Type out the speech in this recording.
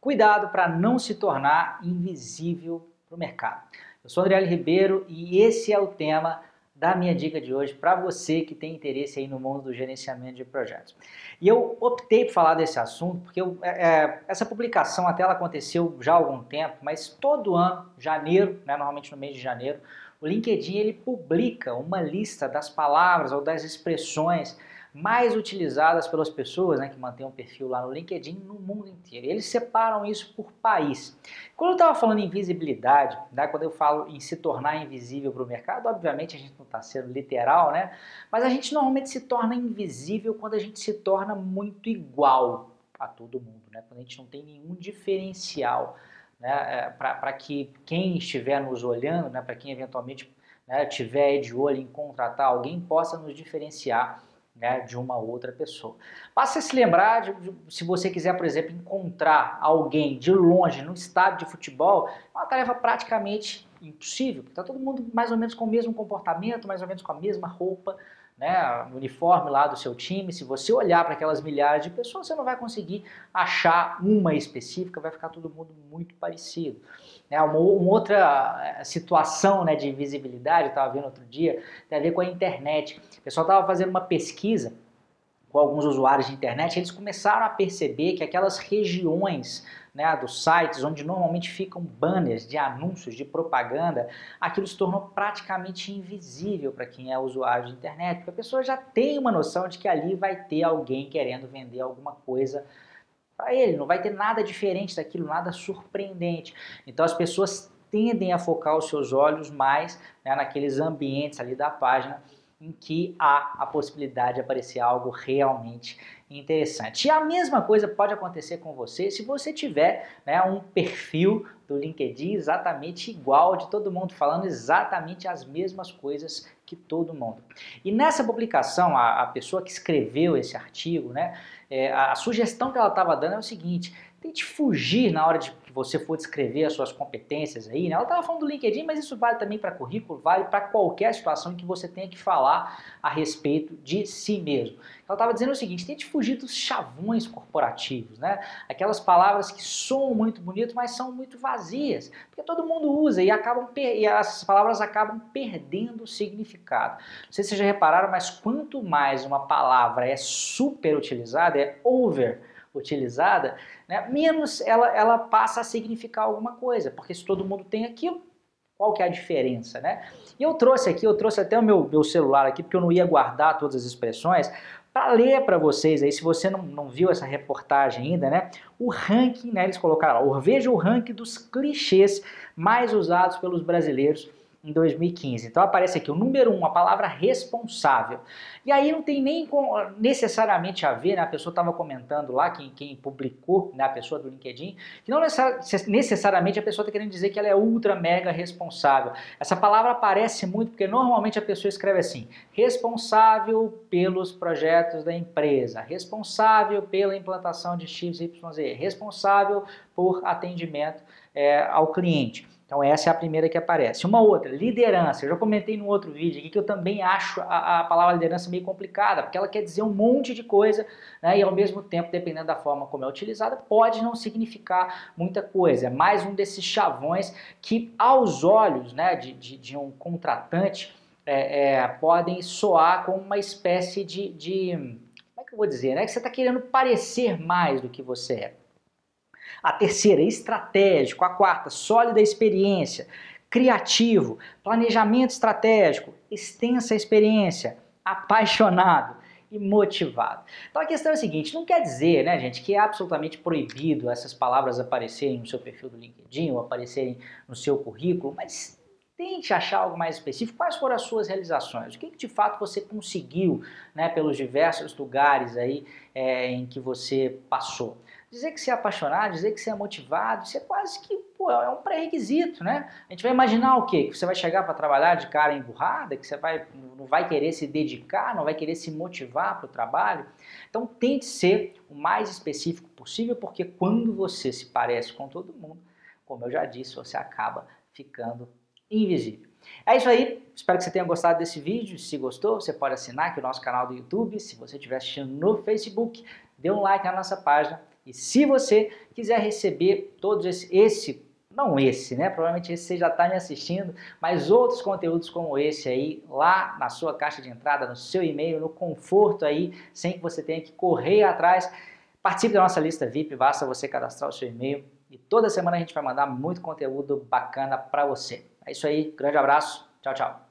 Cuidado para não se tornar invisível para o mercado. Eu sou André Ribeiro e esse é o tema da minha dica de hoje para você que tem interesse aí no mundo do gerenciamento de projetos. E eu optei por falar desse assunto porque eu, é, é, essa publicação até ela aconteceu já há algum tempo, mas todo ano, janeiro, né, normalmente no mês de janeiro, o LinkedIn ele publica uma lista das palavras ou das expressões mais utilizadas pelas pessoas né, que mantêm um perfil lá no LinkedIn no mundo inteiro. Eles separam isso por país. Quando eu estava falando em visibilidade, né, quando eu falo em se tornar invisível para o mercado, obviamente a gente não está sendo literal, né? mas a gente normalmente se torna invisível quando a gente se torna muito igual a todo mundo, né? quando a gente não tem nenhum diferencial. Né, é, para que quem estiver nos olhando, né, para quem eventualmente né, tiver de olho em contratar alguém, possa nos diferenciar né, de uma outra pessoa. Basta se lembrar, de, de, se você quiser, por exemplo, encontrar alguém de longe no estádio de futebol, é uma tarefa praticamente impossível, está todo mundo mais ou menos com o mesmo comportamento, mais ou menos com a mesma roupa, né, uniforme lá do seu time, se você olhar para aquelas milhares de pessoas, você não vai conseguir achar uma específica, vai ficar todo mundo muito parecido. Né, uma, uma outra eh, situação né, de visibilidade, eu estava vendo outro dia, tem a ver com a internet. O pessoal estava fazendo uma pesquisa com alguns usuários de internet, eles começaram a perceber que aquelas regiões né, dos sites onde normalmente ficam banners de anúncios, de propaganda, aquilo se tornou praticamente invisível para quem é usuário de internet, porque a pessoa já tem uma noção de que ali vai ter alguém querendo vender alguma coisa para ele, não vai ter nada diferente daquilo, nada surpreendente. Então as pessoas tendem a focar os seus olhos mais né, naqueles ambientes ali da página em que há a possibilidade de aparecer algo realmente interessante. E a mesma coisa pode acontecer com você se você tiver né, um perfil do LinkedIn exatamente igual de todo mundo, falando exatamente as mesmas coisas que todo mundo. E nessa publicação, a, a pessoa que escreveu esse artigo, né, é, a, a sugestão que ela estava dando é o seguinte, tente fugir na hora de que você for descrever as suas competências aí, né? Ela estava falando do LinkedIn, mas isso vale também para currículo, vale para qualquer situação em que você tenha que falar a respeito de si mesmo. Ela estava dizendo o seguinte, tente fugir dos chavões corporativos, né? Aquelas palavras que soam muito bonito, mas são muito vazias, porque todo mundo usa e, acabam e essas palavras acabam perdendo significado. Não sei se vocês já repararam, mas quanto mais uma palavra é super utilizada, é over utilizada, né, menos ela, ela passa a significar alguma coisa, porque se todo mundo tem aquilo, qual que é a diferença, né? E eu trouxe aqui, eu trouxe até o meu, meu celular aqui, porque eu não ia guardar todas as expressões, para ler para vocês aí, se você não, não viu essa reportagem ainda, né? O ranking, né? Eles colocaram lá, veja o ranking dos clichês mais usados pelos brasileiros em 2015. Então aparece aqui o número 1, um, a palavra responsável. E aí não tem nem necessariamente a ver, né? a pessoa estava comentando lá, quem, quem publicou, né? a pessoa do LinkedIn, que não necessariamente a pessoa está querendo dizer que ela é ultra mega responsável. Essa palavra aparece muito porque normalmente a pessoa escreve assim, responsável pelos projetos da empresa, responsável pela implantação de XYZ, responsável por atendimento é, ao cliente. Então essa é a primeira que aparece. Uma outra, liderança. Eu já comentei no outro vídeo aqui que eu também acho a, a palavra liderança meio complicada, porque ela quer dizer um monte de coisa, né, e ao mesmo tempo, dependendo da forma como é utilizada, pode não significar muita coisa. É mais um desses chavões que aos olhos né, de, de, de um contratante é, é, podem soar como uma espécie de, de, como é que eu vou dizer, né, que você está querendo parecer mais do que você é. A terceira, estratégico. A quarta, sólida experiência. Criativo, planejamento estratégico, extensa experiência, apaixonado e motivado. Então a questão é a seguinte, não quer dizer, né, gente, que é absolutamente proibido essas palavras aparecerem no seu perfil do LinkedIn ou aparecerem no seu currículo, mas tente achar algo mais específico. Quais foram as suas realizações? O que, que de fato você conseguiu, né, pelos diversos lugares aí é, em que você passou? Dizer que você é apaixonado, dizer que você é motivado, isso é quase que pô, é um pré-requisito, né? A gente vai imaginar o quê? Que você vai chegar para trabalhar de cara emburrada, que você vai, não vai querer se dedicar, não vai querer se motivar para o trabalho. Então tente ser o mais específico possível, porque quando você se parece com todo mundo, como eu já disse, você acaba ficando invisível. É isso aí, espero que você tenha gostado desse vídeo. Se gostou, você pode assinar aqui o nosso canal do YouTube. Se você estiver assistindo no Facebook, dê um like na nossa página E se você quiser receber todos esse, esse não esse, né? Provavelmente esse você já está me assistindo, mas outros conteúdos como esse aí, lá na sua caixa de entrada, no seu e-mail, no conforto aí, sem que você tenha que correr atrás. Participe da nossa lista VIP, basta você cadastrar o seu e-mail e toda semana a gente vai mandar muito conteúdo bacana para você. É isso aí, grande abraço, tchau, tchau.